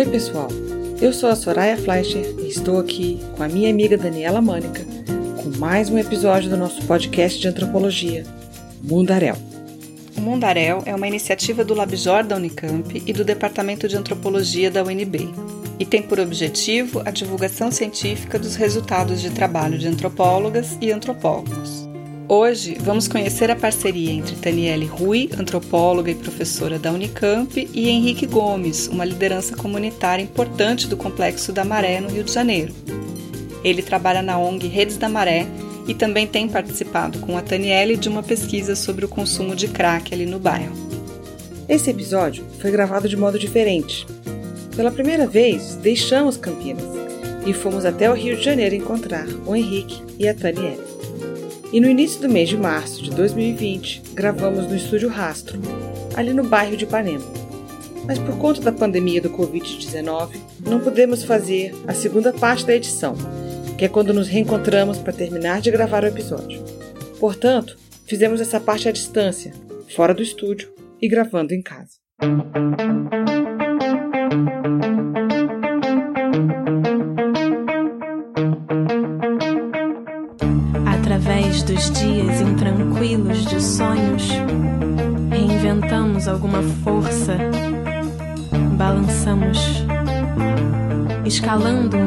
Oi, pessoal. Eu sou a Soraya Fleischer e estou aqui com a minha amiga Daniela Mânica com mais um episódio do nosso podcast de antropologia, Mundaréu. O Mundaréu é uma iniciativa do Labjor da Unicamp e do Departamento de Antropologia da UNB e tem por objetivo a divulgação científica dos resultados de trabalho de antropólogas e antropólogos. Hoje vamos conhecer a parceria entre Daniele Rui, antropóloga e professora da Unicamp, e Henrique Gomes, uma liderança comunitária importante do Complexo da Maré, no Rio de Janeiro. Ele trabalha na ONG Redes da Maré e também tem participado com a Daniele de uma pesquisa sobre o consumo de crack ali no bairro. Esse episódio foi gravado de modo diferente. Pela primeira vez, deixamos Campinas e fomos até o Rio de Janeiro encontrar o Henrique e a Daniele. E no início do mês de março de 2020, gravamos no estúdio Rastro, ali no bairro de Ipanema. Mas por conta da pandemia do Covid-19, não pudemos fazer a segunda parte da edição, que é quando nos reencontramos para terminar de gravar o episódio. Portanto, fizemos essa parte à distância, fora do estúdio e gravando em casa.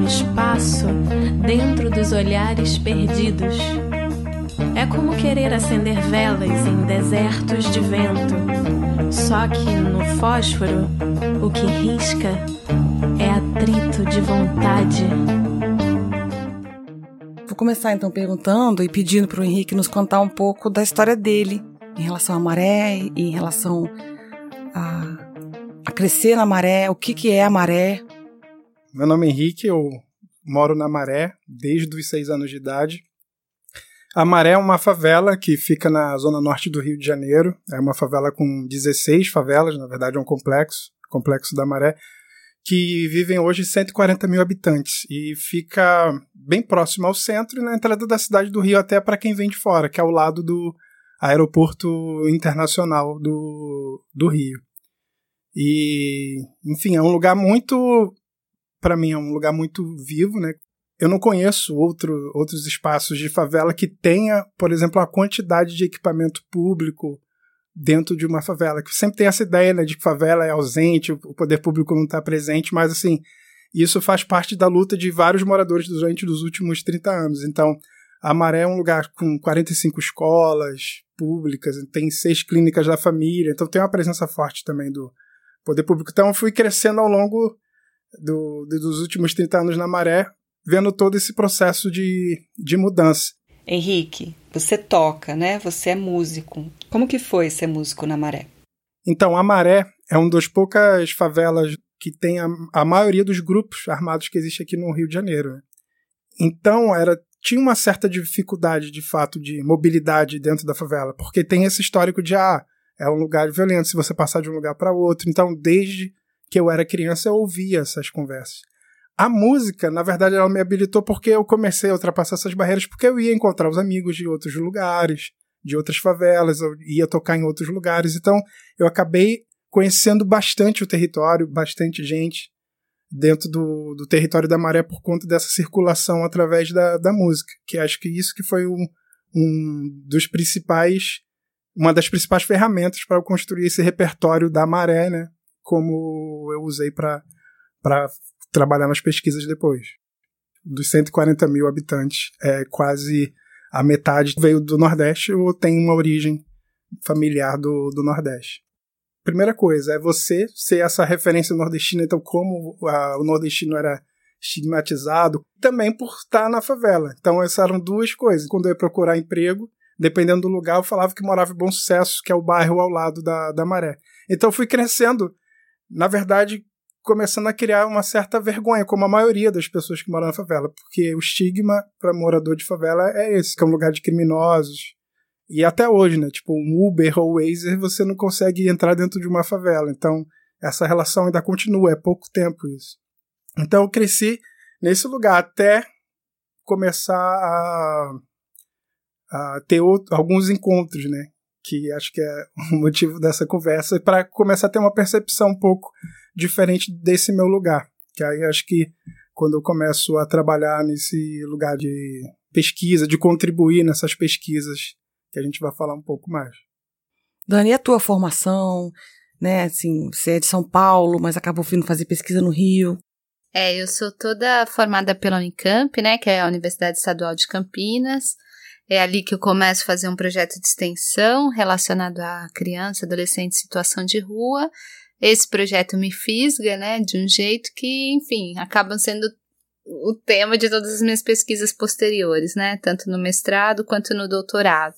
Espaço dentro dos olhares perdidos. É como querer acender velas em desertos de vento, só que no fósforo o que risca é atrito de vontade. Vou começar então perguntando e pedindo para o Henrique nos contar um pouco da história dele em relação à maré, em relação a, a crescer na maré, o que, que é a maré. Meu nome é Henrique, eu moro na Maré desde os seis anos de idade. A Maré é uma favela que fica na zona norte do Rio de Janeiro. É uma favela com 16 favelas, na verdade é um complexo, complexo da Maré, que vivem hoje 140 mil habitantes e fica bem próximo ao centro e na entrada da cidade do Rio até para quem vem de fora, que é ao lado do aeroporto internacional do, do Rio. E, enfim, é um lugar muito, para mim, é um lugar muito vivo, né? Eu não conheço outro, outros espaços de favela que tenha, por exemplo, a quantidade de equipamento público dentro de uma favela. Que sempre tem essa ideia né, de que favela é ausente, o poder público não está presente, mas assim, isso faz parte da luta de vários moradores durante os últimos 30 anos. Então, a Maré é um lugar com 45 escolas públicas, tem seis clínicas da família, então tem uma presença forte também do poder público. Então, eu fui crescendo ao longo do, dos últimos 30 anos na Maré, vendo todo esse processo de, de mudança. Henrique, você toca, né? Você é músico. Como que foi ser músico na Maré? Então, a Maré é uma das poucas favelas que tem a, a maioria dos grupos armados que existe aqui no Rio de Janeiro. Então, era tinha uma certa dificuldade, de fato, de mobilidade dentro da favela, porque tem esse histórico de, ah, é um lugar violento se você passar de um lugar para outro. Então, desde que eu era criança, eu ouvia essas conversas. A música, na verdade, ela me habilitou porque eu comecei a ultrapassar essas barreiras, porque eu ia encontrar os amigos de outros lugares, de outras favelas, eu ia tocar em outros lugares. Então, eu acabei conhecendo bastante o território, bastante gente dentro do, do território da Maré por conta dessa circulação através da, da música, que acho que isso que foi um, um dos principais, uma das principais ferramentas para eu construir esse repertório da Maré, né? Como eu usei para trabalhar nas pesquisas depois. Dos 140 mil habitantes, é quase a metade veio do Nordeste ou tem uma origem familiar do, do Nordeste. Primeira coisa é você ser essa referência nordestina, então como a, o nordestino era estigmatizado, também por estar na favela. Então essas eram duas coisas. Quando eu ia procurar emprego, dependendo do lugar, eu falava que morava em Bom Sucesso, que é o bairro ao lado da, da Maré. Então eu fui crescendo, na verdade, começando a criar uma certa vergonha, como a maioria das pessoas que moram na favela, porque o estigma para morador de favela é esse, que é um lugar de criminosos. E até hoje, né? Tipo, um Uber ou Waze, você não consegue entrar dentro de uma favela. Então, essa relação ainda continua, é pouco tempo isso. Então, eu cresci nesse lugar até começar a, a ter outro, alguns encontros, né? Que acho que é o motivo dessa conversa, para começar a ter uma percepção um pouco diferente desse meu lugar. Que aí acho que quando eu começo a trabalhar nesse lugar de pesquisa, de contribuir nessas pesquisas, que a gente vai falar um pouco mais. Dani, e a tua formação? Né, assim, você é de São Paulo, mas acabou vindo fazer pesquisa no Rio. É, eu sou toda formada pela Unicamp, né, que é a Universidade Estadual de Campinas. É ali que eu começo a fazer um projeto de extensão relacionado a criança, adolescente em situação de rua. Esse projeto me fisga, né, de um jeito que, enfim, acabam sendo o tema de todas as minhas pesquisas posteriores, né, tanto no mestrado quanto no doutorado.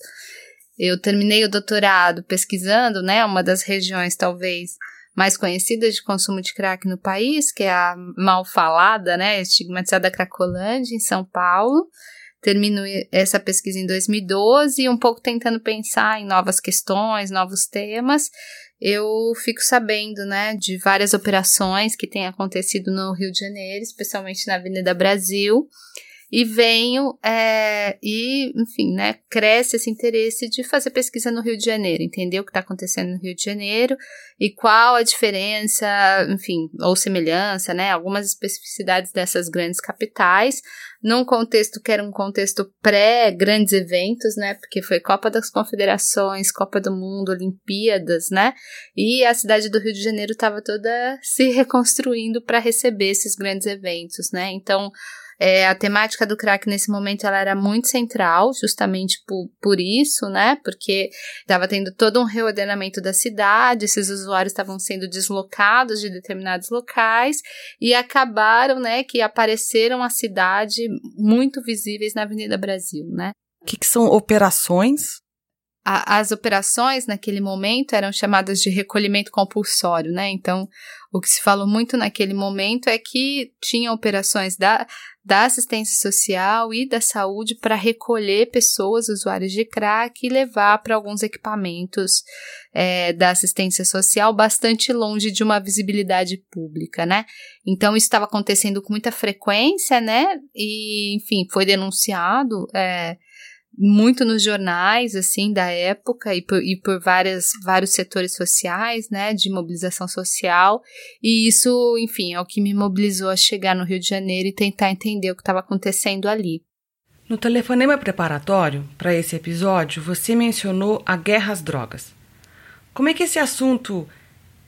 Eu terminei o doutorado pesquisando, né, uma das regiões talvez mais conhecida de consumo de crack no país, que é a mal falada, né, estigmatizada Cracolândia, em São Paulo. Termino essa pesquisa em 2012 um pouco tentando pensar em novas questões, novos temas. Eu fico sabendo, né, de várias operações que têm acontecido no Rio de Janeiro, especialmente na Avenida Brasil, e venho é, e, enfim, né, cresce esse interesse de fazer pesquisa no Rio de Janeiro, entender o que está acontecendo no Rio de Janeiro e qual a diferença, enfim, ou semelhança, né, algumas especificidades dessas grandes capitais, num contexto que era um contexto pré-grandes eventos, né, porque foi Copa das Confederações, Copa do Mundo, Olimpíadas, né, e a cidade do Rio de Janeiro estava toda se reconstruindo para receber esses grandes eventos, né, então é, a temática do crack nesse momento ela era muito central, justamente por, por isso, né? Porque estava tendo todo um reordenamento da cidade, esses usuários estavam sendo deslocados de determinados locais e acabaram, né, que apareceram a cidade muito visíveis na Avenida Brasil, né? O que, que são operações? as operações naquele momento eram chamadas de recolhimento compulsório, né? Então, o que se falou muito naquele momento é que tinha operações da, da assistência social e da saúde para recolher pessoas usuárias de crack e levar para alguns equipamentos é, da assistência social bastante longe de uma visibilidade pública, né? Então isso estava acontecendo com muita frequência, né? E enfim foi denunciado. É, muito nos jornais, assim, da época e por, e por várias, vários setores sociais, né, de mobilização social, e isso, enfim, é o que me mobilizou a chegar no Rio de Janeiro e tentar entender o que estava acontecendo ali. No telefonema preparatório para esse episódio, você mencionou a guerra às drogas. Como é que esse assunto,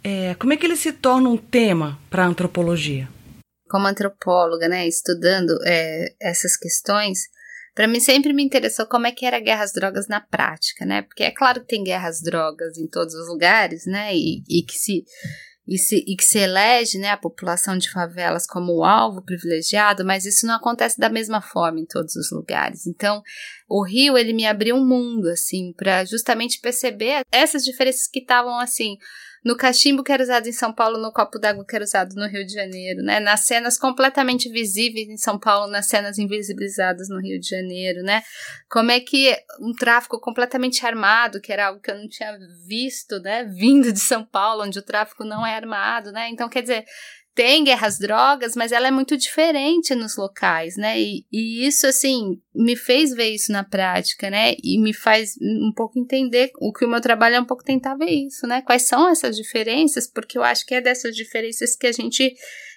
é, como é que ele se torna um tema para a antropologia? Como antropóloga, né, estudando é, essas questões, para mim sempre me interessou como é que era a guerra às drogas na prática, né? Porque é claro que tem guerra às drogas em todos os lugares, né? E, e que se e, se, e que se elege né, a população de favelas como alvo privilegiado, mas isso não acontece da mesma forma em todos os lugares. Então, o Rio ele me abriu um mundo assim para justamente perceber essas diferenças que estavam assim no cachimbo que era usado em São Paulo, no copo d'água que era usado no Rio de Janeiro, né? Nas cenas completamente visíveis em São Paulo, nas cenas invisibilizadas no Rio de Janeiro, né? Como é que um tráfico completamente armado, que era algo que eu não tinha visto, né? Vindo de São Paulo, onde o tráfico não é armado, né? Então, quer dizer, tem guerra às drogas, mas ela é muito diferente nos locais, né? E, e, isso, assim, me fez ver isso na prática, né? E me faz um pouco entender o que o meu trabalho é um pouco tentar ver isso, né? Quais são essas diferenças, porque eu acho que é dessas diferenças que a gente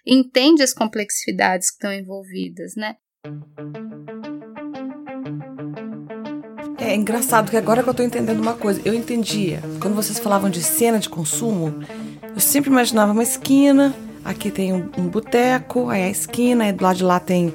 entende as complexidades que estão envolvidas, né? É engraçado que agora que eu tô entendendo uma coisa, eu entendia, quando vocês falavam de cena de consumo, eu sempre imaginava uma esquina Aqui tem um, um boteco, aí a esquina, aí do lado de lá tem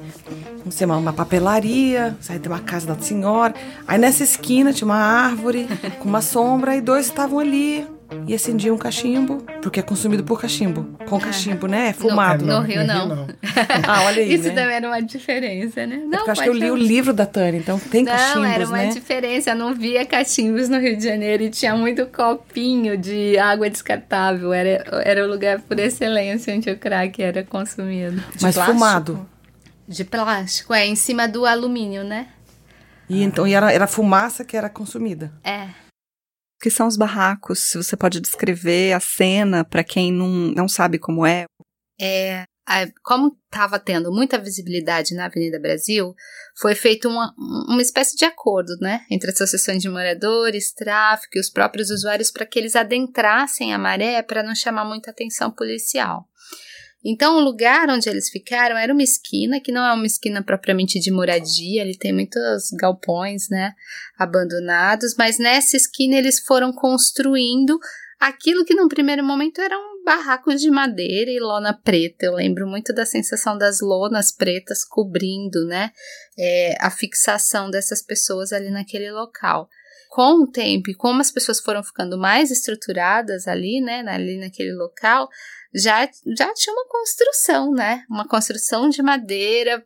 não sei, uma, uma papelaria, aí tem uma casa da senhora. Aí nessa esquina tinha uma árvore com uma sombra e dois estavam ali e acendiam um cachimbo, porque é consumido por cachimbo. Com cachimbo, né? É fumado. No, no Rio, não. não. ah, olha aí. Isso né? também era uma diferença, né? Não, é acho que eu li o livro da Tânia, então tem não, cachimbos, né? Não, era uma né? diferença. Eu não via cachimbos no Rio de Janeiro e tinha muito copinho de água descartável. Era, era o lugar por excelência onde o crack era consumido. De Mas plástico. fumado. De plástico, é, em cima do alumínio, né? E então e era, era fumaça que era consumida. É que são os barracos? Se você pode descrever a cena para quem não, não sabe como é. É, como estava tendo muita visibilidade na Avenida Brasil, foi feito uma, uma espécie de acordo, né, entre as associações de moradores, tráfico e os próprios usuários para que eles adentrassem a maré para não chamar muita atenção policial. Então, o lugar onde eles ficaram era uma esquina, que não é uma esquina propriamente de moradia, ele tem muitos galpões, né, abandonados, mas nessa esquina eles foram construindo aquilo que num primeiro momento era um barraco de madeira e lona preta. Eu lembro muito da sensação das lonas pretas cobrindo, né, é, a fixação dessas pessoas ali naquele local. Com o tempo e como as pessoas foram ficando mais estruturadas ali, né, ali naquele local, já, já tinha uma construção, né, uma construção de madeira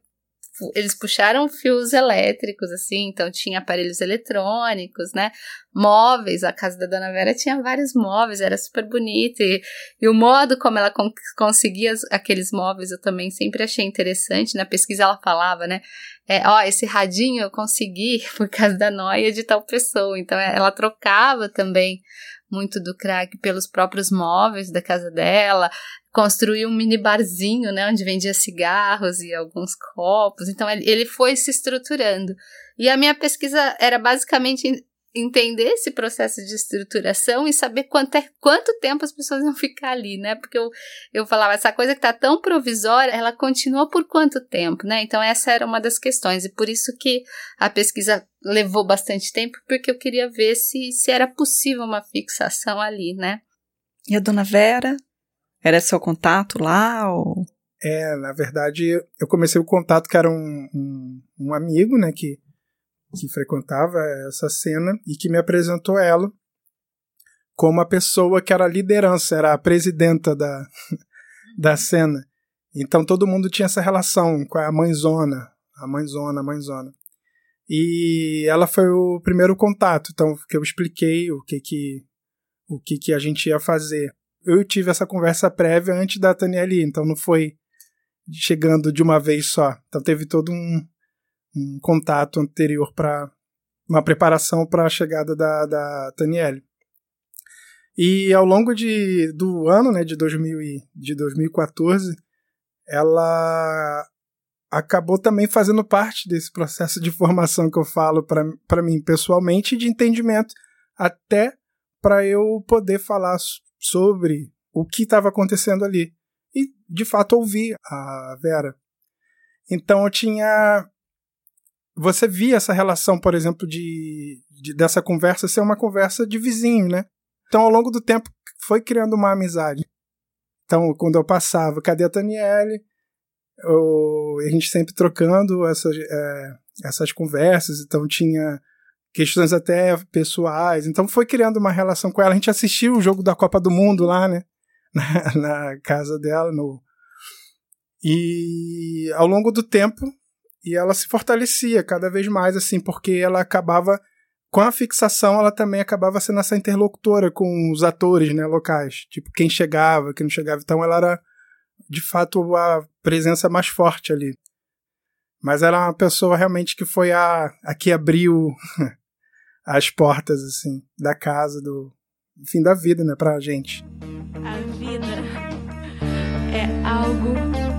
eles puxaram fios elétricos, assim, então tinha aparelhos eletrônicos, né? Móveis, a casa da Dona Vera tinha vários móveis, era super bonita. E, e o modo como ela con conseguia aqueles móveis eu também sempre achei interessante. Na pesquisa ela falava, né? É, ó, esse radinho eu consegui por causa da noia de tal pessoa. Então ela trocava também muito do crack pelos próprios móveis da casa dela, construiu um mini barzinho, né, onde vendia cigarros e alguns copos. Então ele foi se estruturando. E a minha pesquisa era basicamente entender esse processo de estruturação e saber quanto, é, quanto tempo as pessoas vão ficar ali, né? Porque eu, eu falava, essa coisa que tá tão provisória, ela continua por quanto tempo, né? Então essa era uma das questões e por isso que a pesquisa levou bastante tempo, porque eu queria ver se, se era possível uma fixação ali, né? E a dona Vera? Era seu contato lá? Ou... É, na verdade, eu comecei o contato que era um, um, um amigo, né, que que frequentava essa cena e que me apresentou ela como a pessoa que era a liderança, era a presidenta da, da cena. Então todo mundo tinha essa relação com a mãezona, a mãezona, a mãezona. E ela foi o primeiro contato, então que eu expliquei o que que o que que a gente ia fazer. Eu tive essa conversa prévia antes da Tânia ali, então não foi chegando de uma vez só. Então teve todo um, um contato anterior para uma preparação para a chegada da, da Taniele. E ao longo de, do ano, né, de, 2000 e, de 2014, ela acabou também fazendo parte desse processo de formação que eu falo para mim pessoalmente de entendimento, até para eu poder falar sobre o que estava acontecendo ali. E, de fato, ouvir a Vera. Então, eu tinha você via essa relação, por exemplo, de, de, dessa conversa ser uma conversa de vizinho, né? Então, ao longo do tempo, foi criando uma amizade. Então, quando eu passava, cadê a Taniele? A gente sempre trocando essas, é, essas conversas, então tinha questões até pessoais. Então, foi criando uma relação com ela. A gente assistiu o jogo da Copa do Mundo lá, né? Na, na casa dela. No... E ao longo do tempo, e ela se fortalecia cada vez mais, assim, porque ela acabava, com a fixação, ela também acabava sendo essa interlocutora com os atores, né, locais. Tipo, quem chegava, quem não chegava. Então ela era, de fato, a presença mais forte ali. Mas era uma pessoa realmente que foi a, a que abriu as portas, assim, da casa, do fim da vida, né, pra gente. A vida é algo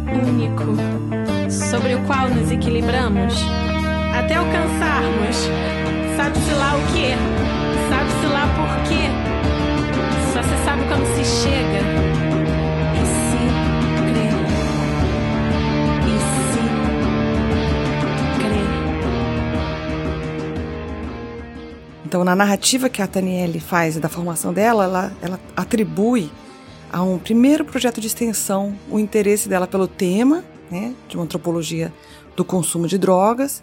único sobre o qual nos equilibramos? Até alcançarmos, sabe-se lá o que, sabe-se lá por quê. Só se sabe como se chega. Então, na narrativa que a Taniele faz da formação dela, ela, ela atribui a um primeiro projeto de extensão o interesse dela pelo tema né, de uma antropologia do consumo de drogas.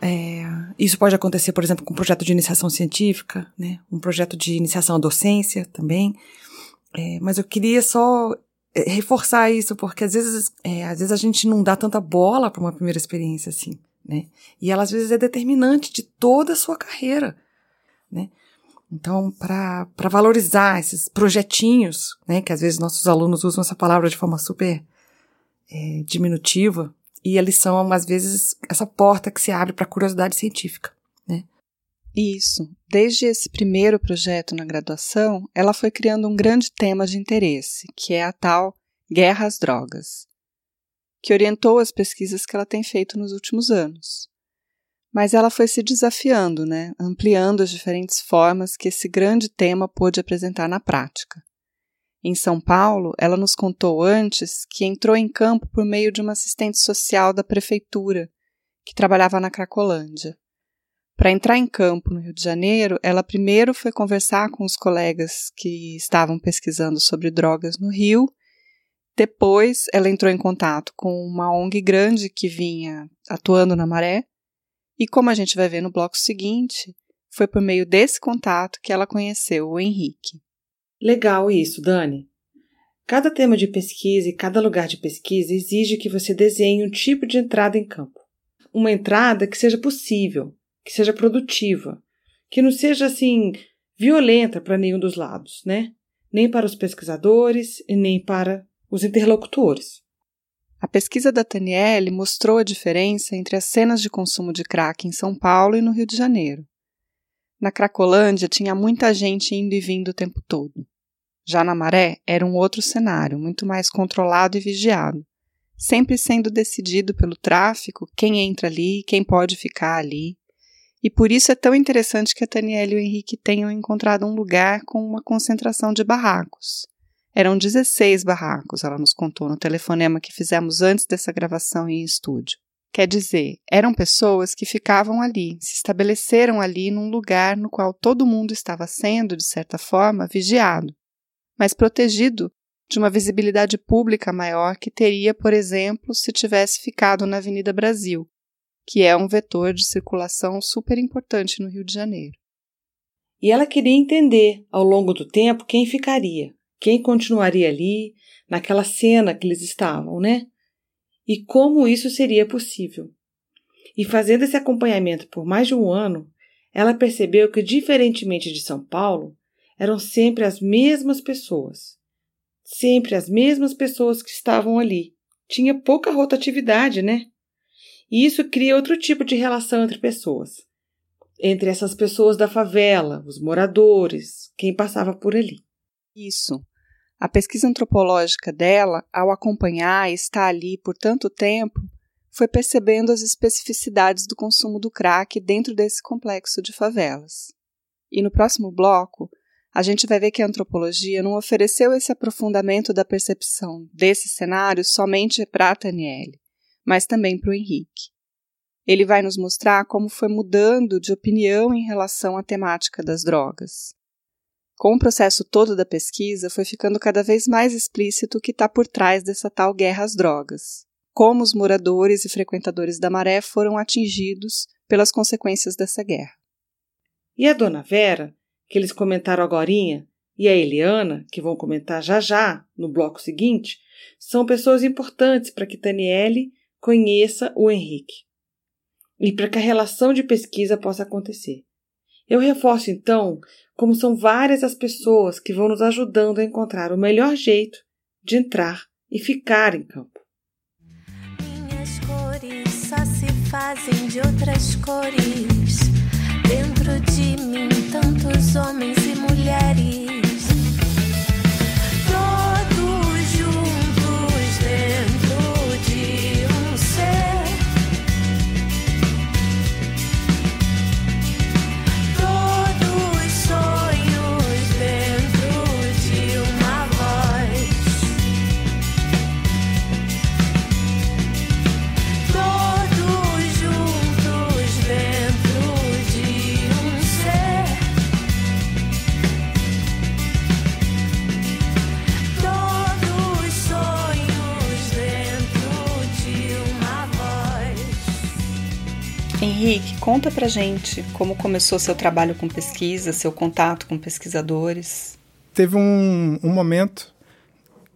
É, isso pode acontecer, por exemplo, com um projeto de iniciação científica, né, um projeto de iniciação à docência também. É, mas eu queria só é, reforçar isso, porque às vezes, é, às vezes a gente não dá tanta bola para uma primeira experiência assim, né? E ela às vezes é determinante de toda a sua carreira, né? Então, para valorizar esses projetinhos, né, que às vezes nossos alunos usam essa palavra de forma super é, diminutiva e eles são, às vezes, essa porta que se abre para a curiosidade científica. Né? Isso. Desde esse primeiro projeto na graduação, ela foi criando um grande tema de interesse, que é a tal guerra às drogas. que orientou as pesquisas que ela tem feito nos últimos anos. Mas ela foi se desafiando, né, ampliando as diferentes formas que esse grande tema pôde apresentar na prática. Em São Paulo, ela nos contou antes que entrou em campo por meio de uma assistente social da prefeitura, que trabalhava na Cracolândia. Para entrar em campo no Rio de Janeiro, ela primeiro foi conversar com os colegas que estavam pesquisando sobre drogas no Rio. Depois, ela entrou em contato com uma ONG grande que vinha atuando na Maré. E como a gente vai ver no bloco seguinte, foi por meio desse contato que ela conheceu o Henrique. Legal isso, Dani. Cada tema de pesquisa e cada lugar de pesquisa exige que você desenhe um tipo de entrada em campo. Uma entrada que seja possível, que seja produtiva, que não seja assim violenta para nenhum dos lados, né? Nem para os pesquisadores e nem para os interlocutores. A pesquisa da Taniele mostrou a diferença entre as cenas de consumo de crack em São Paulo e no Rio de Janeiro. Na Cracolândia tinha muita gente indo e vindo o tempo todo. Já na Maré era um outro cenário, muito mais controlado e vigiado, sempre sendo decidido pelo tráfico quem entra ali, quem pode ficar ali, e por isso é tão interessante que a Taniela e o Henrique tenham encontrado um lugar com uma concentração de barracos. Eram 16 barracos, ela nos contou no telefonema que fizemos antes dessa gravação em estúdio. Quer dizer, eram pessoas que ficavam ali, se estabeleceram ali num lugar no qual todo mundo estava sendo, de certa forma, vigiado, mas protegido de uma visibilidade pública maior que teria, por exemplo, se tivesse ficado na Avenida Brasil, que é um vetor de circulação super importante no Rio de Janeiro. E ela queria entender, ao longo do tempo, quem ficaria, quem continuaria ali, naquela cena que eles estavam, né? E como isso seria possível. E fazendo esse acompanhamento por mais de um ano, ela percebeu que, diferentemente de São Paulo, eram sempre as mesmas pessoas. Sempre as mesmas pessoas que estavam ali. Tinha pouca rotatividade, né? E isso cria outro tipo de relação entre pessoas. Entre essas pessoas da favela, os moradores, quem passava por ali. Isso. A pesquisa antropológica dela, ao acompanhar e estar ali por tanto tempo, foi percebendo as especificidades do consumo do crack dentro desse complexo de favelas. E no próximo bloco, a gente vai ver que a antropologia não ofereceu esse aprofundamento da percepção desse cenário somente para a Taniele mas também para o Henrique. Ele vai nos mostrar como foi mudando de opinião em relação à temática das drogas. Com o processo todo da pesquisa, foi ficando cada vez mais explícito o que está por trás dessa tal guerra às drogas. Como os moradores e frequentadores da maré foram atingidos pelas consequências dessa guerra. E a dona Vera, que eles comentaram agora, e a Eliana, que vão comentar já já no bloco seguinte, são pessoas importantes para que Taniele conheça o Henrique e para que a relação de pesquisa possa acontecer. Eu reforço então como são várias as pessoas que vão nos ajudando a encontrar o melhor jeito de entrar e ficar em campo. Minhas cores só se fazem de outras cores. Dentro de mim, tantos homens e mulheres. Henrique, conta pra gente como começou seu trabalho com pesquisa, seu contato com pesquisadores. Teve um, um momento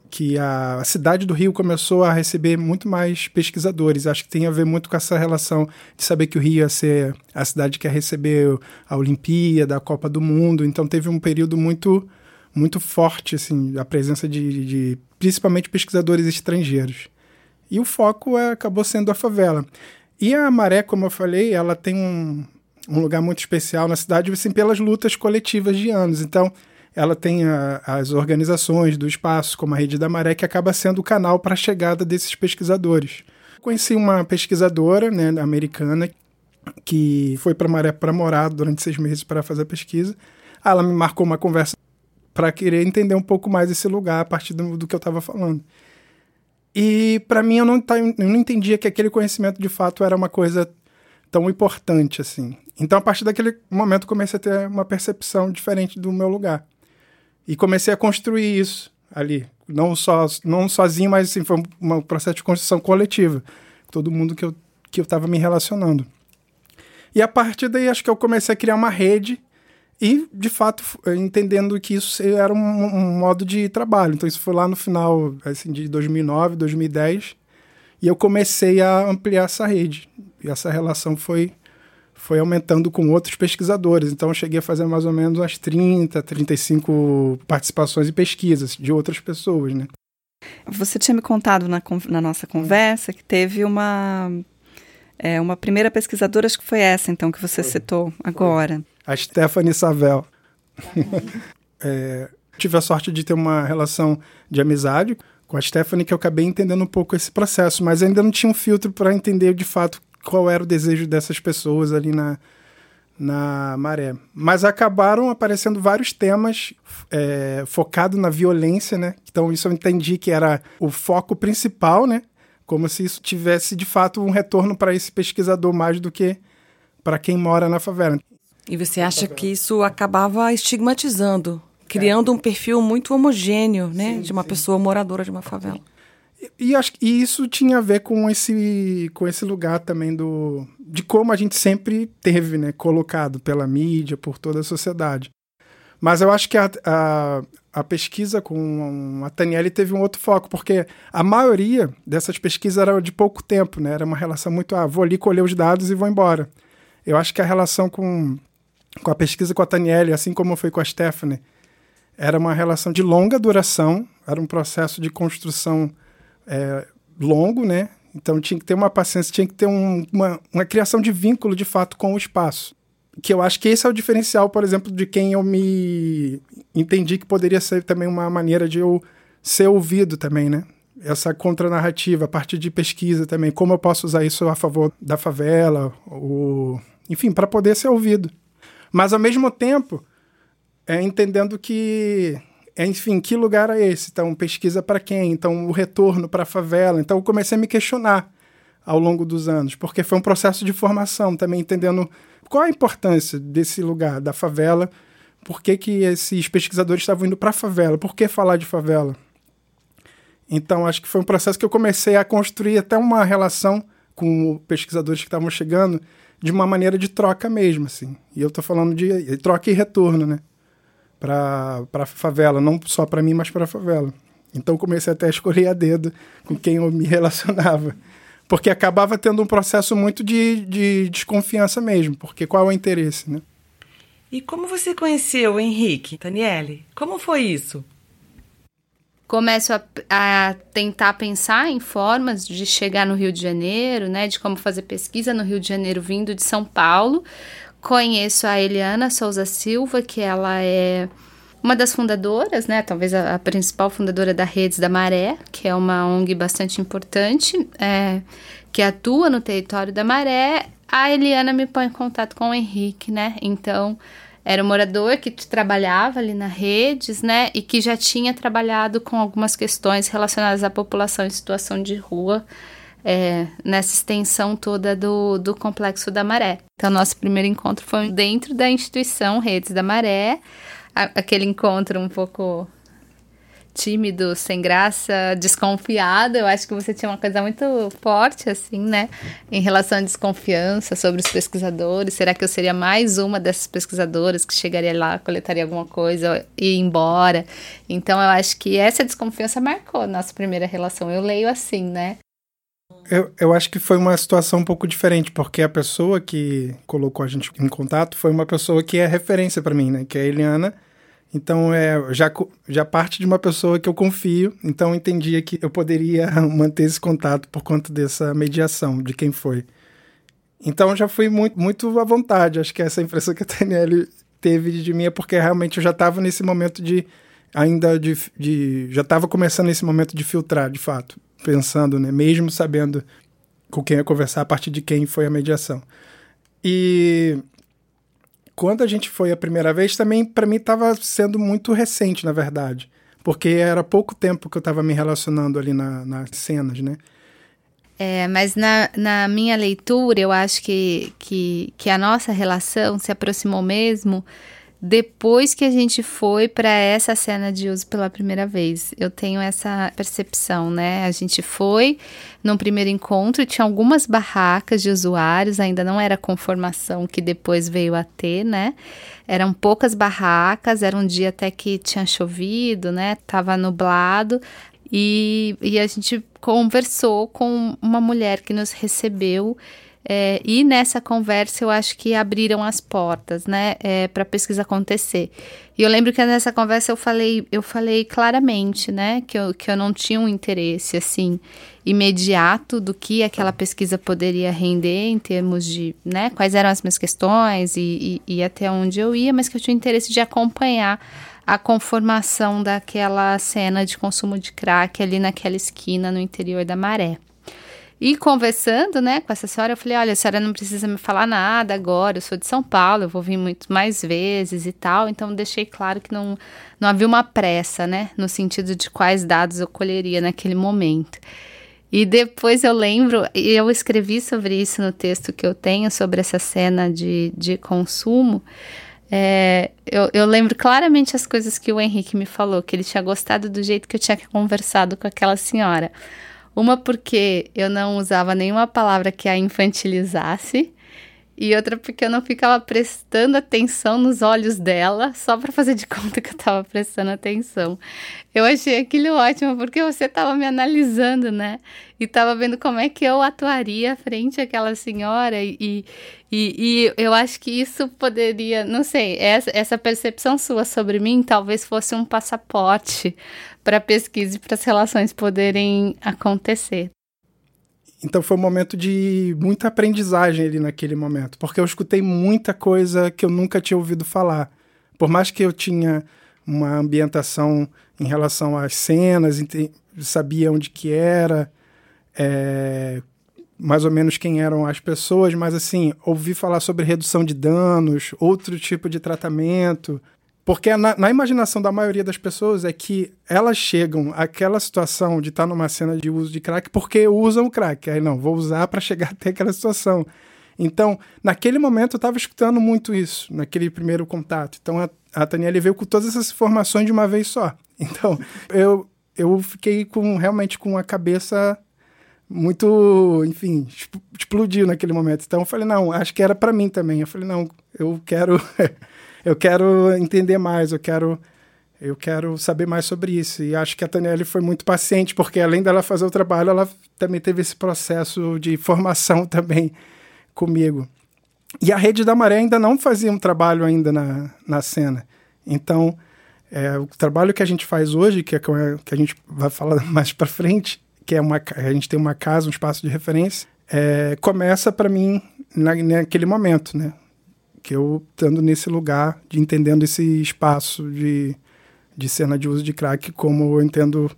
que a cidade do Rio começou a receber muito mais pesquisadores. Acho que tem a ver muito com essa relação de saber que o Rio ia ser a cidade que ia receber a Olimpíada, a Copa do Mundo. Então teve um período muito muito forte assim a presença de, de principalmente pesquisadores estrangeiros. E o foco é, acabou sendo a favela. E a Maré, como eu falei, ela tem um, um lugar muito especial na cidade, assim, pelas lutas coletivas de anos. Então, ela tem a, as organizações do espaço, como a Rede da Maré, que acaba sendo o canal para a chegada desses pesquisadores. Conheci uma pesquisadora né, americana que foi para Maré para morar durante seis meses para fazer a pesquisa. Ela me marcou uma conversa para querer entender um pouco mais esse lugar a partir do, do que eu estava falando. E para mim eu não, eu não entendia que aquele conhecimento de fato era uma coisa tão importante assim. Então a partir daquele momento comecei a ter uma percepção diferente do meu lugar. E comecei a construir isso ali, não só não sozinho, mas assim, foi um, processo de construção coletiva, todo mundo que eu que eu estava me relacionando. E a partir daí acho que eu comecei a criar uma rede e, de fato, entendendo que isso era um, um, modo de trabalho. Então, isso foi lá no final assim, de 2009, 2010. E eu comecei a ampliar essa rede. E essa relação foi, foi aumentando com outros pesquisadores. Então, eu cheguei a fazer mais ou menos umas 30, 35 participações e pesquisas de outras pessoas, né? Você tinha me contado na, na nossa conversa que teve uma, é, uma primeira pesquisadora, acho que foi essa, então, que você foi. citou agora. Foi a Stephanie Savel. é, tive a sorte de ter uma relação de amizade com a Stephanie, que eu acabei entendendo um pouco esse processo, mas ainda não tinha um filtro para entender de fato qual era o desejo dessas pessoas ali na, na maré. Mas acabaram aparecendo vários temas é, focados na violência, né? Então isso eu entendi que era o foco principal, né? Como se isso tivesse de fato um retorno para esse pesquisador mais do que para quem mora na favela. E você acha que isso acabava estigmatizando, criando um perfil muito homogêneo, né, sim, de uma sim. pessoa moradora de uma favela? E, e, acho que isso tinha a ver com esse, com esse lugar também do de como a gente sempre teve, né, colocado pela mídia, por toda a sociedade. Mas eu acho que a, a, a pesquisa com a Taniele teve um outro foco, porque a maioria dessas pesquisas era de pouco tempo, né? Era uma relação muito, ah, vou ali colher os dados e vou embora. Eu acho que a relação com com a pesquisa com a Taniele, assim como foi com a Stephanie, era uma relação de longa duração, era um processo de construção é, longo, né? Então tinha que ter uma paciência, tinha que ter um, uma, uma criação de vínculo de fato com o espaço. Que eu acho que esse é o diferencial, por exemplo, de quem eu me entendi que poderia ser também uma maneira de eu ser ouvido também, né? Essa contranarrativa, a partir de pesquisa também, como eu posso usar isso a favor da favela, ou, enfim, para poder ser ouvido. Mas ao mesmo tempo, é, entendendo que, enfim, que lugar é esse? Então, pesquisa para quem? Então, o retorno para a favela. Então, eu comecei a me questionar ao longo dos anos, porque foi um processo de formação também, entendendo qual a importância desse lugar, da favela, por que, que esses pesquisadores estavam indo para a favela, por que falar de favela? Então, acho que foi um processo que eu comecei a construir até uma relação com pesquisadores que estavam chegando, de uma maneira de troca mesmo, assim. E eu tô falando de troca e retorno, né? Para a favela, não só para mim, mas para a favela. Então comecei até a escolher a dedo com quem eu me relacionava. Porque acabava tendo um processo muito de, de desconfiança mesmo, porque qual é o interesse, né? E como você conheceu o Henrique, Daniele? Como foi isso? Começo a, a, tentar pensar em formas de chegar no Rio de Janeiro, né, de como fazer pesquisa no Rio de Janeiro vindo de São Paulo. Conheço a Eliana Souza Silva, que ela é uma das fundadoras, né, talvez a, a principal fundadora da Redes da Maré, que é uma ONG bastante importante, é, que atua no território da Maré. A Eliana me põe em contato com o Henrique, né, então era um morador que trabalhava ali na redes, né, e que já tinha trabalhado com algumas questões relacionadas à população em situação de rua, é, nessa extensão toda do, do Complexo da Maré. Então, nosso primeiro encontro foi dentro da instituição Redes da Maré, a, aquele encontro um pouco tímido, sem graça, desconfiado. Eu acho que você tinha uma coisa muito forte, assim, né? Em relação à desconfiança sobre os pesquisadores. Será que eu seria mais uma dessas pesquisadoras que chegaria lá, coletaria alguma coisa e ia embora? Então, eu acho que essa desconfiança marcou a nossa primeira relação. Eu leio assim, né? Eu, eu acho que foi uma situação um pouco diferente, porque a pessoa que colocou a gente em contato foi uma pessoa que é referência para mim, né? Que é a Eliana então, é, já, já parte de uma pessoa que eu confio, então eu entendia que eu poderia manter esse contato por conta dessa mediação, de quem foi. Então, já fui muito, muito à vontade. Acho que essa impressão que a Daniele teve de mim é porque realmente eu já estava nesse momento de ainda de, de já estava começando esse momento de filtrar, de fato, pensando, né, mesmo sabendo com quem ia conversar, a partir de quem foi a mediação. E quando a gente foi a primeira vez, também para mim estava sendo muito recente, na verdade, porque era pouco tempo que eu estava me relacionando ali na, nas cenas, né? É, mas na, na minha leitura, eu acho que, que, que a nossa relação se aproximou mesmo depois que a gente foi para essa cena de uso pela primeira vez. Eu tenho essa percepção, né? A gente foi num primeiro encontro tinha algumas barracas de usuários, ainda não era a conformação que depois veio a ter, né? Eram poucas barracas, era um dia até que tinha chovido, né? Tava nublado. E, e a gente conversou com uma mulher que nos recebeu é, e nessa conversa eu acho que abriram as portas, né, é, para a pesquisa acontecer. E eu lembro que nessa conversa eu falei, eu falei claramente, né, que eu, que eu não tinha um interesse assim imediato do que aquela pesquisa poderia render em termos de, né, quais eram as minhas questões e, e, e até onde eu ia, mas que eu tinha interesse de acompanhar a conformação daquela cena de consumo de crack ali naquela esquina no interior da Maré. E conversando, né, com essa senhora, eu falei: olha, a senhora não precisa me falar nada agora, eu sou de São Paulo, eu vou vir muito mais vezes e tal. Então, deixei claro que não, não havia uma pressa, né, no sentido de quais dados eu colheria naquele momento. E depois eu lembro, e eu escrevi sobre isso no texto que eu tenho, sobre essa cena de, de consumo. É, eu, eu, lembro claramente as coisas que o Henrique me falou, que ele tinha gostado do jeito que eu tinha conversado com aquela senhora. Uma porque eu não usava nenhuma palavra que a infantilizasse, e outra porque eu não ficava prestando atenção nos olhos dela só para fazer de conta que eu estava prestando atenção. Eu achei aquilo ótimo porque você estava me analisando, né? E estava vendo como é que eu atuaria frente àquela senhora e, e, e, eu acho que isso poderia, não sei, essa, essa percepção sua sobre mim talvez fosse um passaporte para a pesquisa e para as relações poderem acontecer. Então foi um momento de muita aprendizagem ali naquele momento, porque eu escutei muita coisa que eu nunca tinha ouvido falar. Por mais que eu tinha uma ambientação em relação às cenas, sabia onde que era, é, mais ou menos quem eram as pessoas, mas assim, ouvi falar sobre redução de danos, outro tipo de tratamento, porque na, na, imaginação da maioria das pessoas é que elas chegam àquela situação de estar numa cena de uso de crack porque usam crack. Aí não, vou usar para chegar até aquela situação. Então, naquele momento eu estava escutando muito isso, naquele primeiro contato. Então a, a Taniele veio com todas essas informações de uma vez só. Então, eu, eu fiquei com realmente com a cabeça muito, enfim, explodiu naquele momento. Então eu falei, não, acho que era para mim também. Eu falei, não, eu quero eu quero entender mais, eu quero eu quero saber mais sobre isso. E acho que a Taniele foi muito paciente, porque além dela fazer o trabalho, ela também teve esse processo de formação também comigo. E a Rede da Maré ainda não fazia um trabalho ainda na, na cena. Então, é, o trabalho que a gente faz hoje, que, é, que a gente vai falar mais para frente, que é uma a gente tem uma casa, um espaço de referência, é, começa para mim na, naquele momento, né? que eu estando nesse lugar, de entendendo esse espaço de, de cena de uso de crack como eu entendo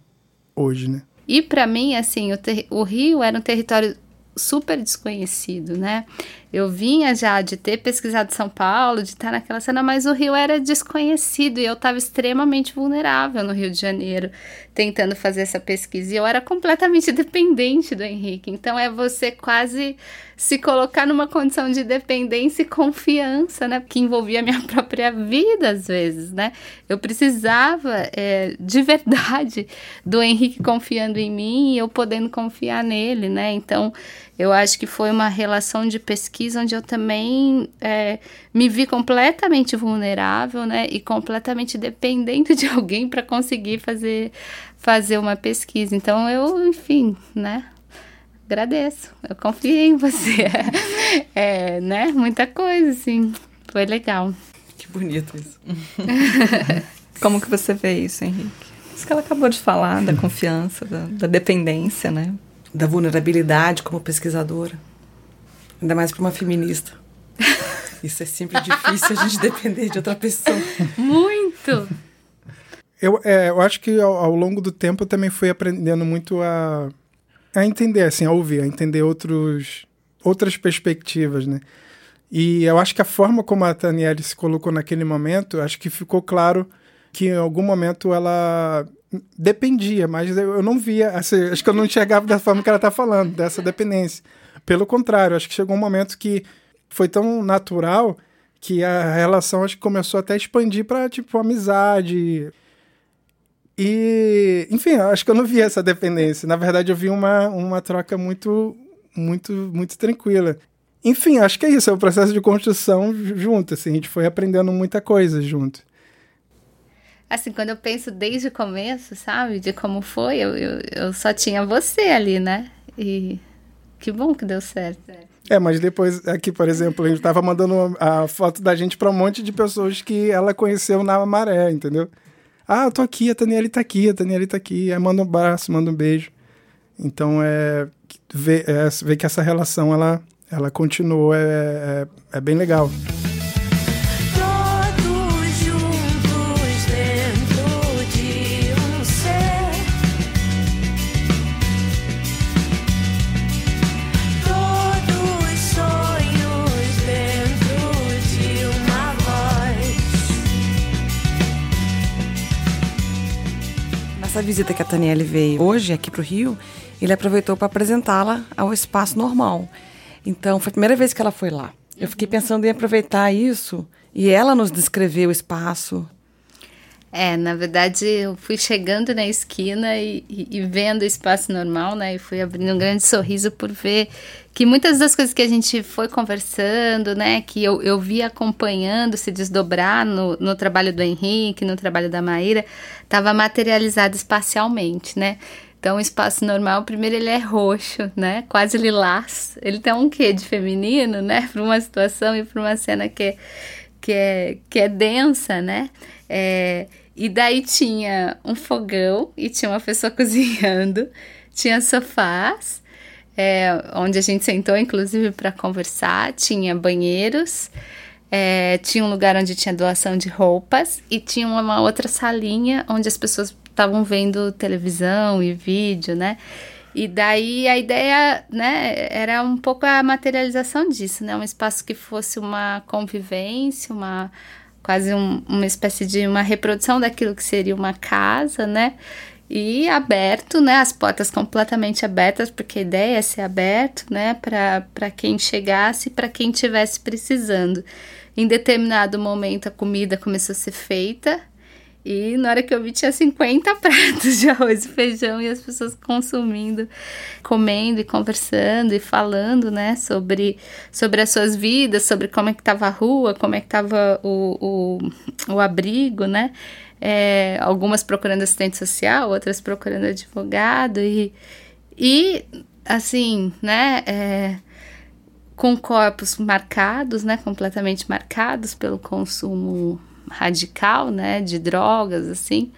hoje, né? E para mim, assim, o, o Rio era um território super desconhecido, né? Eu vinha já de ter pesquisado São Paulo, de estar naquela cena, mas o Rio era desconhecido e eu estava extremamente vulnerável no Rio de Janeiro, tentando fazer essa pesquisa. E eu era completamente dependente do Henrique. Então é você quase se colocar numa condição de dependência e confiança, né? Que envolvia a minha própria vida às vezes, né? Eu precisava é, de verdade do Henrique confiando em mim e eu podendo confiar nele, né? Então eu acho que foi uma relação de pesquisa onde eu também é, me vi completamente vulnerável, né? E completamente dependente de alguém para conseguir fazer, fazer uma pesquisa. Então eu, enfim, né? Agradeço. Eu confiei em você. é, né? Muita coisa, assim. Foi legal. Que bonito isso. Como que você vê isso, Henrique? Isso que ela acabou de falar, da confiança, da, da dependência, né? da vulnerabilidade como pesquisadora. Ainda mais para uma feminista. Isso é sempre difícil, a gente depender de outra pessoa. Muito! Eu, é, eu acho que ao, ao, longo do tempo eu também fui aprendendo muito a, a entender, assim, a ouvir, a entender outros, outras perspectivas, né? E eu acho que a forma como a Taniele se colocou naquele momento, acho que ficou claro que em algum momento ela dependia, mas eu, eu não via, assim, acho que eu não enxergava da forma que ela está falando, dessa dependência. Pelo contrário, acho que chegou um momento que foi tão natural que a relação acho que começou até a expandir para tipo amizade. E, enfim, acho que eu não vi essa dependência. Na verdade, eu vi uma, uma troca muito, muito, muito tranquila. Enfim, acho que é isso, é o processo de construção junto, assim, a gente foi aprendendo muita coisa junto. Assim, quando eu penso desde o começo, sabe, de como foi, eu, eu, eu só tinha você ali, né? E que bom que deu certo. É, mas depois, aqui, por exemplo, a gente tava mandando a foto da gente para um monte de pessoas que ela conheceu na maré, entendeu? Ah, eu tô aqui, a Daniele tá aqui, a Daniele tá aqui. Aí manda um abraço, manda um beijo. Então, é ver, é, que essa relação, ela, ela continuou, é, é, é bem legal. Essa visita que a Taniele veio hoje aqui para o Rio, ele aproveitou para apresentá-la ao espaço normal. Então, foi a primeira vez que ela foi lá. Eu fiquei pensando em aproveitar isso e ela nos descreveu o espaço, é, na verdade, eu fui chegando na esquina e, e, e, vendo o espaço normal, né? E fui abrindo um grande sorriso por ver que muitas das coisas que a gente foi conversando, né? Que eu, eu vi acompanhando se desdobrar no, no trabalho do Henrique, no trabalho da Maíra, estava materializado espacialmente, né? Então, o espaço normal, primeiro ele é roxo, né? Quase lilás. Ele tem um quê de feminino, né? Para uma situação e para uma cena que é, que é, que é densa, né? É, e daí tinha um fogão e tinha uma pessoa cozinhando, tinha sofás, é, onde a gente sentou, inclusive, para conversar, tinha banheiros, é, tinha um lugar onde tinha doação de roupas e tinha uma outra salinha onde as pessoas estavam vendo televisão e vídeo, né? E daí a ideia, né, era um pouco a materialização disso, né? Um espaço que fosse uma convivência, uma quase um, uma espécie de uma reprodução daquilo que seria uma casa, né? E aberto, né? As portas completamente abertas, porque a ideia é ser aberto, né? Para quem chegasse, para quem tivesse precisando. Em determinado momento, a comida começou a ser feita, e na hora que eu vi, tinha 50 pratos de arroz e feijão e as pessoas consumindo, comendo e conversando e falando, né, sobre, sobre as suas vidas, sobre como é que estava a rua, como é que estava o, o, o abrigo, né. É, algumas procurando assistente social, outras procurando advogado e, e assim, né, é, com corpos marcados, né, completamente marcados pelo consumo radical, né, de drogas, assim,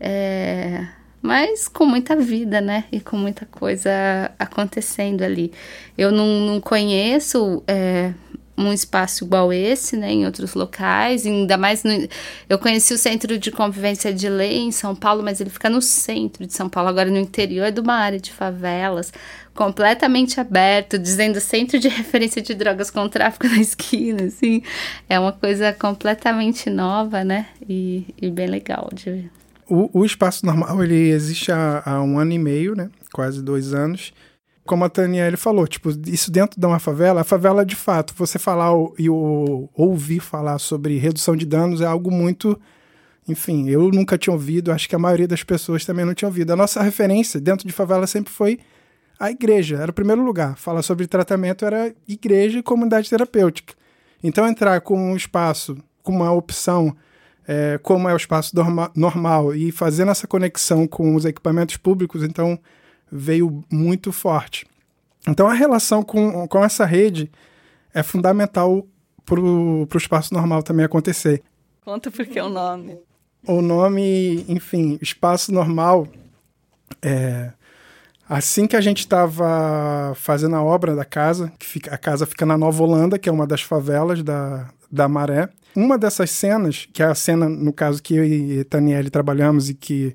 é, mas com muita vida, né, e com muita coisa acontecendo ali. Eu não, não conheço é, um espaço igual esse, né, em outros locais, ainda mais no, eu conheci o Centro de Convivência de Lei em São Paulo, mas ele fica no centro de São Paulo, agora no interior de uma área de favelas, completamente aberto, dizendo centro de referência de drogas com tráfico na esquina, assim, é uma coisa completamente nova, né, e, e bem legal de ver. O, o espaço normal, ele existe há, há um ano e meio, né, quase dois anos, como a Taniele falou, tipo, isso dentro de uma favela, a favela de fato, você falar e ouvir falar sobre redução de danos é algo muito. Enfim, eu nunca tinha ouvido, acho que a maioria das pessoas também não tinha ouvido. A nossa referência dentro de favela sempre foi a igreja, era o primeiro lugar. Falar sobre tratamento era igreja e comunidade terapêutica. Então, entrar com um espaço, com uma opção, é, como é o espaço norma normal, e fazendo essa conexão com os equipamentos públicos, então veio muito forte. Então a relação com, com essa rede é fundamental para o espaço normal também acontecer. Conta porque é o nome. O nome, enfim, espaço normal, é, Assim que a gente estava fazendo a obra da casa, que fica, a casa fica na Nova Holanda, que é uma das favelas da, da Maré, uma dessas cenas, que é a cena, no caso, que eu e Taniele trabalhamos e que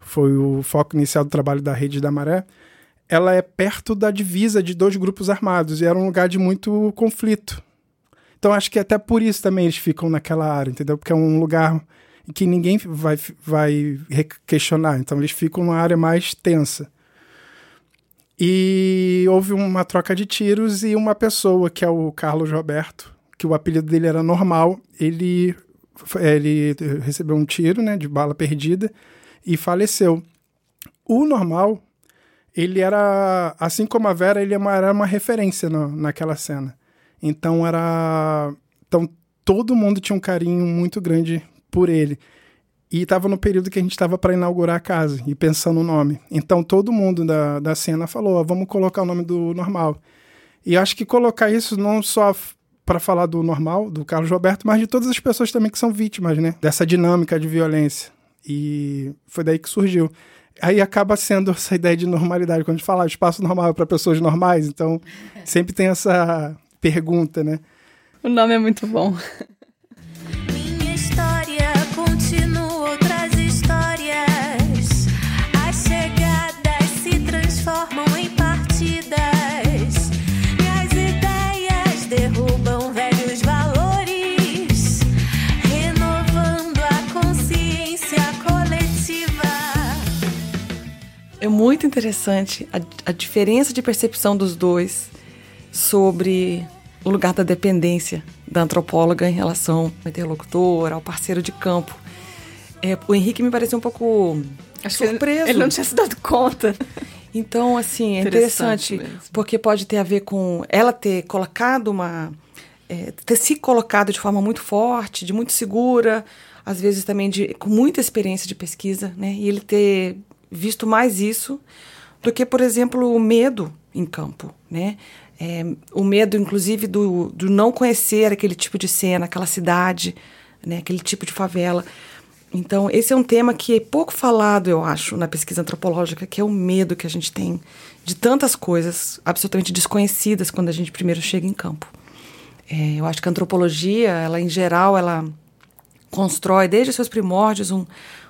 foi o foco inicial do trabalho da Rede da Maré, ela é perto da divisa de dois grupos armados e era um lugar de muito conflito. Então acho que até por isso também eles ficam naquela área, entendeu? Porque é um lugar que ninguém vai, vai questionar. Então eles ficam numa área mais tensa. E houve uma troca de tiros e uma pessoa, que é o Carlos Roberto, que o apelido dele era normal, ele, ele recebeu um tiro né, de bala perdida e faleceu. O normal, ele era, assim como a Vera, ele era uma referência no, naquela cena. Então era. Então todo mundo tinha um carinho muito grande por ele. E estava no período que a gente estava para inaugurar a casa e pensando no nome. Então todo mundo da, da cena falou: vamos colocar o nome do normal. E acho que colocar isso não só para falar do normal, do Carlos Roberto, mas de todas as pessoas também que são vítimas, né? Dessa dinâmica de violência. E foi daí que surgiu. Aí acaba sendo essa ideia de normalidade. Quando a gente fala ah, espaço normal é para pessoas normais, então sempre tem essa pergunta, né? O nome é muito bom. É muito interessante a, a diferença de percepção dos dois sobre o lugar da dependência da antropóloga em relação ao interlocutor, ao parceiro de campo. É, o Henrique me pareceu um pouco Acho surpreso. Ele, não tinha se dado conta. Então, assim, é interessante, interessante porque pode ter a ver com ela ter colocado uma. É, ter se colocado de forma muito forte, de muito segura, às vezes também de, com muita experiência de pesquisa, né? E ele ter visto mais isso do que, por exemplo, o medo em campo, né? É, o medo, inclusive, do, do não conhecer aquele tipo de cena, aquela cidade, né? aquele tipo de favela. Então, esse é um tema que é pouco falado, eu acho, na pesquisa antropológica, que é o medo que a gente tem de tantas coisas absolutamente desconhecidas quando a gente primeiro chega em campo. É, eu acho que a antropologia, ela em geral, ela constrói desde seus primórdios um,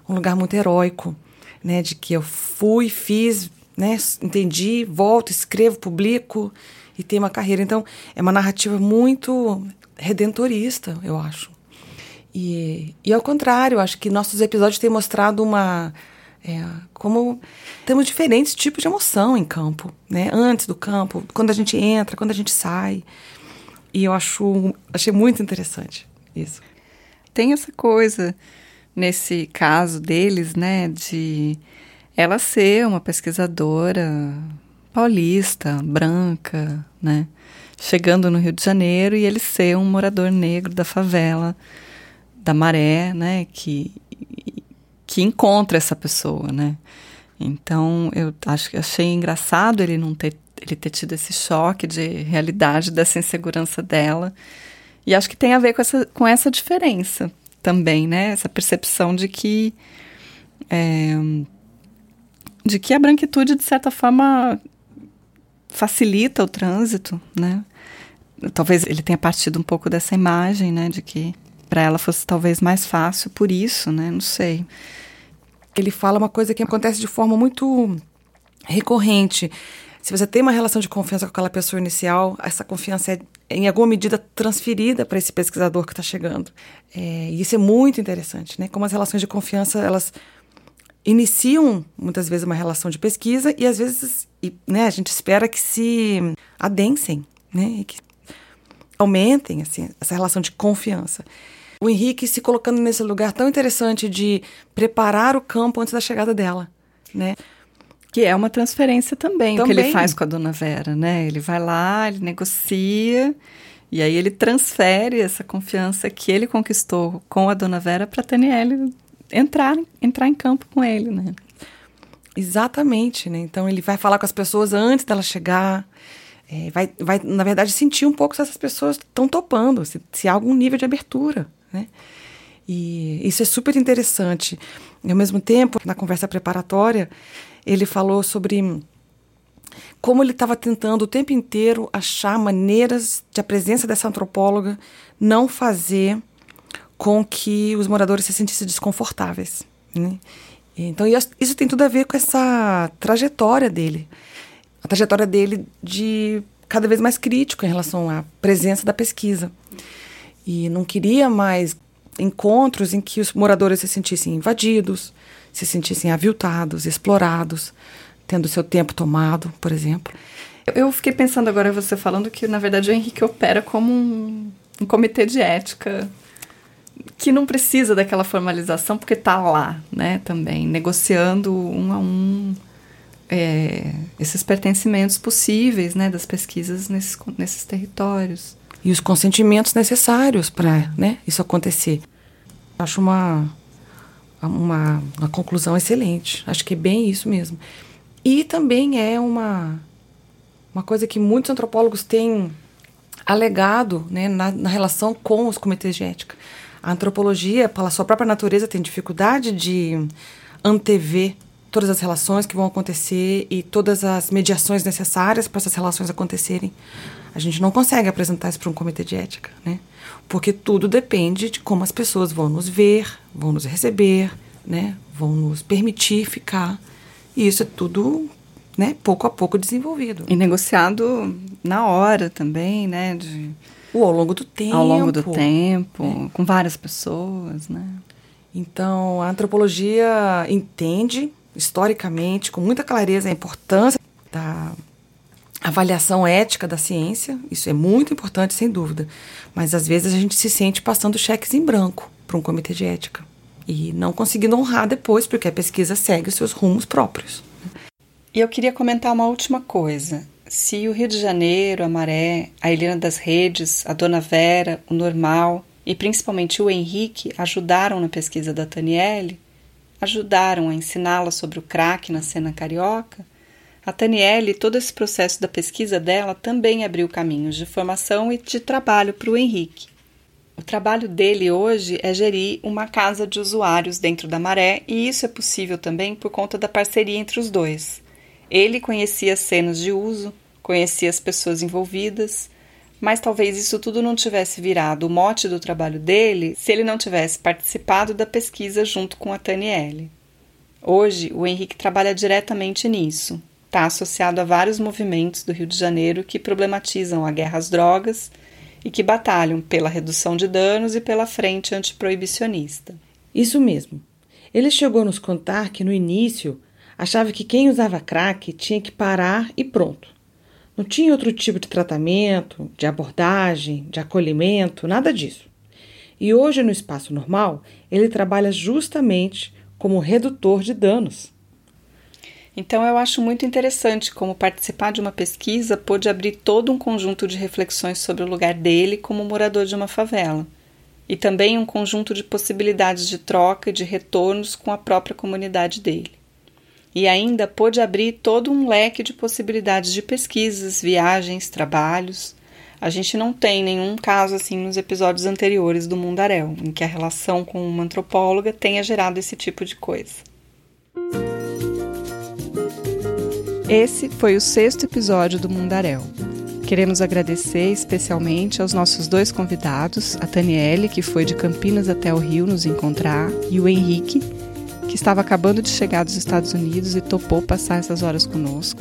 um lugar muito heróico, né, de que eu fui, fiz, né, entendi, volto, escrevo, publico e tenho uma carreira. Então, é uma narrativa muito redentorista, eu acho. E, e ao contrário, acho que nossos episódios têm mostrado uma. É, como temos diferentes tipos de emoção em campo, né? Antes do campo, quando a gente entra, quando a gente sai. E eu acho, achei muito interessante isso. Tem essa coisa nesse caso deles, né, de ela ser uma pesquisadora paulista, branca, né, chegando no Rio de Janeiro e ele ser um morador negro da favela da Maré, né, que que encontra essa pessoa, né? Então eu acho que achei engraçado ele não ter ele ter tido esse choque de realidade dessa insegurança dela. E acho que tem a ver com essa, com essa diferença, também, né? Essa percepção de que é, de que a branquitude de certa forma facilita o trânsito, né? Talvez ele tenha partido um pouco dessa imagem, né, de que para ela fosse talvez mais fácil por isso, né? Não sei. Ele fala uma coisa que acontece de forma muito recorrente. Se você tem uma relação de confiança com aquela pessoa inicial, essa confiança é, em alguma medida, transferida para esse pesquisador que está chegando. É, e isso é muito interessante, né? Como as relações de confiança, elas iniciam muitas vezes uma relação de pesquisa e às vezes e, né, a gente espera que se adensem, né? E que aumentem assim, essa relação de confiança. O Henrique se colocando nesse lugar tão interessante de preparar o campo antes da chegada dela, né? Que é uma transferência também, também, o que ele faz com a dona Vera, né? Ele vai lá, ele negocia, e aí ele transfere essa confiança que ele conquistou com a dona Vera para a Daniele entrar, entrar em campo com ele, né? Exatamente, né? Então ele vai falar com as pessoas antes dela chegar, é, vai, vai, na verdade, sentir um pouco se essas pessoas estão topando, se, se há algum nível de abertura, né? E isso é super interessante. E, ao mesmo tempo, na conversa preparatória, ele falou sobre como ele estava tentando o tempo inteiro achar maneiras de a presença dessa antropóloga não fazer com que os moradores se sentissem desconfortáveis. Né? Então isso tem tudo a ver com essa trajetória dele, a trajetória dele de cada vez mais crítico em relação à presença da pesquisa e não queria mais encontros em que os moradores se sentissem invadidos, se sentissem aviltados, explorados, tendo seu tempo tomado, por exemplo. Eu fiquei pensando agora você falando que na verdade o Henrique opera como um, um comitê de ética que não precisa daquela formalização porque está lá, né, também, negociando um a um é, esses pertencimentos possíveis, né, das pesquisas nesses, nesses territórios. E os consentimentos necessários para né, isso acontecer. Acho uma, uma, uma conclusão excelente. Acho que é bem isso mesmo. E também é uma, uma coisa que muitos antropólogos têm alegado né, na, na relação com os comitês de ética. A antropologia, pela sua própria natureza, tem dificuldade de antever todas as relações que vão acontecer e todas as mediações necessárias para essas relações acontecerem. A gente não consegue apresentar isso para um comitê de ética, né? Porque tudo depende de como as pessoas vão nos ver, vão nos receber, né? Vão nos permitir ficar. E isso é tudo, né, pouco a pouco desenvolvido. E negociado na hora também, né? De ou ao longo do tempo. Ao longo do tempo, é. com várias pessoas, né? Então, a antropologia entende, historicamente, com muita clareza, a importância da avaliação ética da ciência. Isso é muito importante, sem dúvida. Mas, às vezes, a gente se sente passando cheques em branco para um comitê de ética. E não conseguindo honrar depois, porque a pesquisa segue os seus rumos próprios. E eu queria comentar uma última coisa. Se o Rio de Janeiro, a Maré, a Helena das Redes, a Dona Vera, o Normal e principalmente o Henrique ajudaram na pesquisa da Taniele, ajudaram a ensiná-la sobre o crack na cena carioca, a Taniele, todo esse processo da pesquisa dela também abriu caminhos de formação e de trabalho para o Henrique. O trabalho dele hoje é gerir uma casa de usuários dentro da Maré, e isso é possível também por conta da parceria entre os dois. Ele conhecia cenas de uso, conhecia as pessoas envolvidas, mas talvez isso tudo não tivesse virado o mote do trabalho dele se ele não tivesse participado da pesquisa junto com a Taniele. Hoje, o Henrique trabalha diretamente nisso. Está associado a vários movimentos do Rio de Janeiro que problematizam a guerra às drogas e que batalham pela redução de danos e pela frente antiproibicionista. Isso mesmo. Ele chegou a nos contar que no início achava que quem usava crack tinha que parar e pronto. Não tinha outro tipo de tratamento, de abordagem, de acolhimento, nada disso. E hoje, no espaço normal, ele trabalha justamente como redutor de danos. Então, eu acho muito interessante como participar de uma pesquisa pôde abrir todo um conjunto de reflexões sobre o lugar dele como morador de uma favela, e também um conjunto de possibilidades de troca e de retornos com a própria comunidade dele e ainda pôde abrir todo um leque de possibilidades de pesquisas, viagens, trabalhos. A gente não tem nenhum caso assim nos episódios anteriores do Mundaréu, em que a relação com uma antropóloga tenha gerado esse tipo de coisa. Esse foi o sexto episódio do Mundaréu. Queremos agradecer especialmente aos nossos dois convidados, a Taniele, que foi de Campinas até o Rio nos encontrar, e o Henrique, que estava acabando de chegar dos Estados Unidos e topou passar essas horas conosco.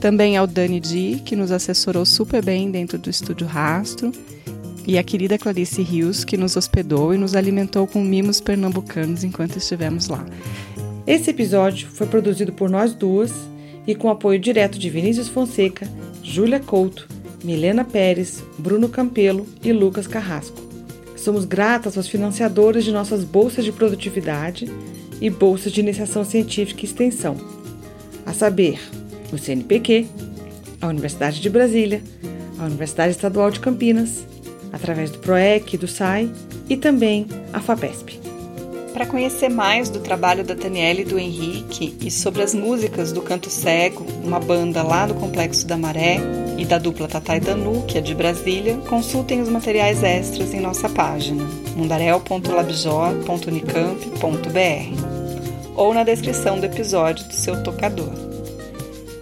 Também ao Dani Di, que nos assessorou super bem dentro do estúdio Rastro. E a querida Clarice Rios, que nos hospedou e nos alimentou com mimos pernambucanos enquanto estivemos lá. Esse episódio foi produzido por nós duas e com apoio direto de Vinícius Fonseca, Júlia Couto, Milena Pérez, Bruno Campelo e Lucas Carrasco. Somos gratas aos financiadores de nossas bolsas de produtividade e bolsas de iniciação científica e extensão, a saber, o CNPq, a Universidade de Brasília, a Universidade Estadual de Campinas, através do PROEC e do SAI, e também a FAPESP. Para conhecer mais do trabalho da Daniela e do Henrique e sobre as músicas do Canto Cego, uma banda lá do Complexo da Maré, e da dupla Tatá Danu, que é de Brasília, consultem os materiais extras em nossa página mundarel.labjor.unicamp.br ou na descrição do episódio do seu tocador.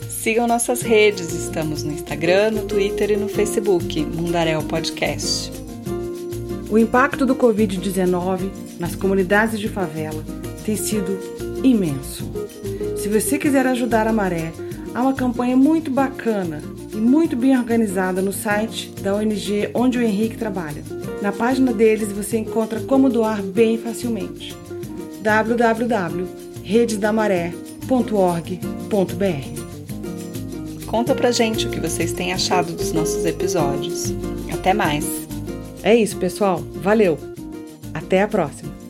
Sigam nossas redes, estamos no Instagram, no Twitter e no Facebook, Mundaréu Podcast. O impacto do Covid-19 nas comunidades de favela tem sido imenso. Se você quiser ajudar a Maré, há uma campanha muito bacana e muito bem organizada no site da ONG onde o Henrique trabalha. Na página deles você encontra como doar bem facilmente. www.redesdamaré.org.br Conta pra gente o que vocês têm achado dos nossos episódios. Até mais! É isso, pessoal. Valeu! Até a próxima!